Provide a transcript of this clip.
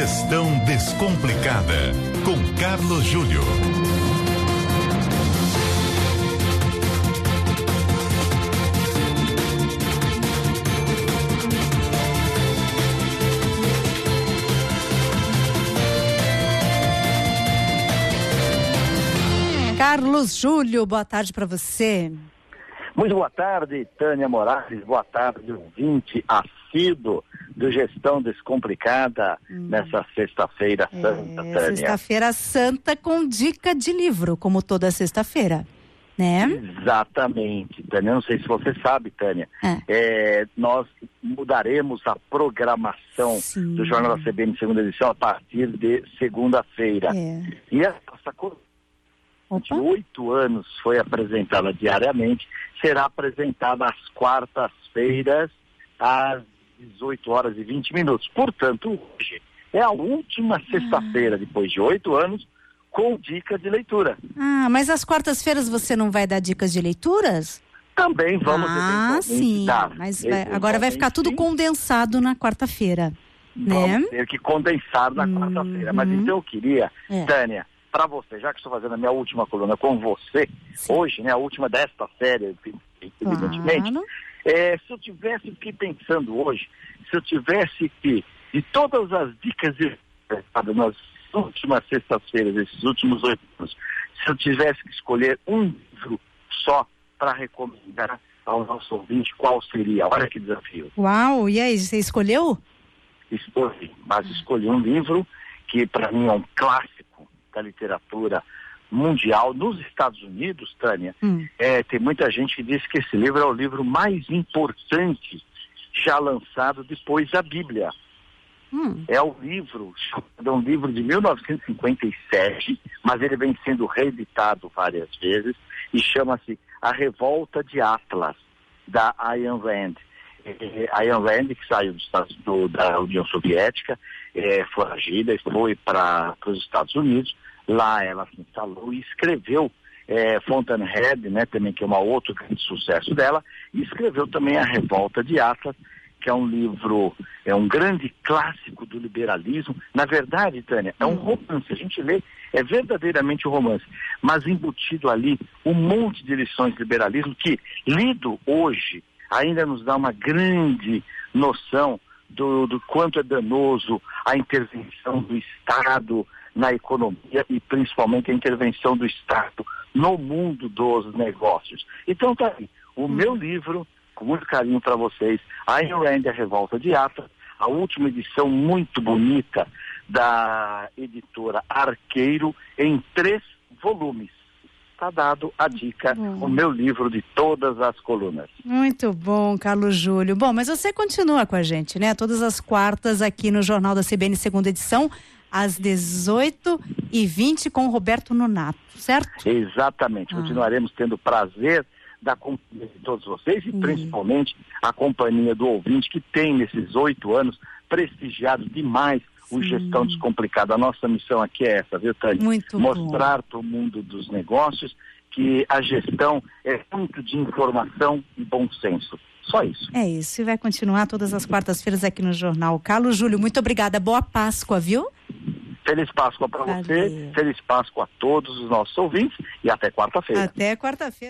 Gestão Descomplicada, com Carlos Júlio. Carlos Júlio, boa tarde para você. Muito boa tarde, Tânia Moraes. Boa tarde, ouvinte assíduo do Gestão Descomplicada hum. nessa sexta-feira é, santa, Tânia. Sexta-feira santa com dica de livro, como toda sexta-feira. Né? Exatamente, Tânia. Não sei se você sabe, Tânia. É. É, nós mudaremos a programação Sim. do Jornal da CBN segunda edição a partir de segunda-feira. É. E essa de oito anos foi apresentada diariamente, será apresentada às quartas-feiras, às 18 horas e 20 minutos. Portanto, hoje é a última sexta-feira, ah. depois de oito anos, com dica de leitura. Ah, mas às quartas-feiras você não vai dar dicas de leituras? Também vamos ah, sim. dar. Mas vai, agora vai ficar tudo sim. condensado na quarta-feira. Né? Vamos ter que condensar na quarta-feira. Mas uhum. então eu queria, é. Tânia, para você, já que estou fazendo a minha última coluna com você, Sim. hoje, né, a última desta série, evidentemente, claro. É, se eu tivesse que pensando hoje, se eu tivesse que, de todas as dicas nas últimas sextas-feiras, esses últimos oito anos, se eu tivesse que escolher um livro só para recomendar ao nosso ouvinte, qual seria? Olha que desafio. Uau, e aí, você escolheu? Escolhi, mas escolhi um livro que para mim é um clássico da literatura mundial nos Estados Unidos, Tânia, hum. é, tem muita gente que diz que esse livro é o livro mais importante já lançado depois da Bíblia. Hum. É o livro, é um livro de 1957, mas ele vem sendo reeditado várias vezes e chama-se A Revolta de Atlas, da Ayn Rand. É, Ayn Rand, que saiu do, da União Soviética, é, foragida e foi para os Estados Unidos. Lá ela se instalou e escreveu é, Fountainhead, né, também que é um outro grande sucesso dela, e escreveu também A Revolta de Atlas, que é um livro, é um grande clássico do liberalismo. Na verdade, Tânia, é um hum. romance. A gente lê, é verdadeiramente um romance, mas embutido ali um monte de lições de liberalismo que, lido hoje, ainda nos dá uma grande noção do, do quanto é danoso a intervenção do Estado na economia e principalmente a intervenção do Estado no mundo dos negócios. Então tá aí, o hum. meu livro, com muito carinho para vocês, Ayn Rand, A Revolta de Atlas, a última edição muito bonita da editora Arqueiro, em três volumes está dado a dica, o meu livro de todas as colunas. Muito bom, Carlos Júlio. Bom, mas você continua com a gente, né? Todas as quartas aqui no Jornal da CBN, segunda edição, às 18 e 20 com o Roberto Nonato, certo? Exatamente. Ah. Continuaremos tendo prazer da companhia de todos vocês e principalmente a companhia do ouvinte que tem nesses oito anos prestigiado demais o Gestão Descomplicada. A nossa missão aqui é essa, viu, Tânia? Muito Mostrar para o mundo dos negócios que a gestão é muito de informação e bom senso. Só isso. É isso. E vai continuar todas as quartas-feiras aqui no Jornal. Carlos Júlio, muito obrigada. Boa Páscoa, viu? Feliz Páscoa para você, feliz Páscoa a todos os nossos ouvintes e até quarta-feira. Até quarta-feira.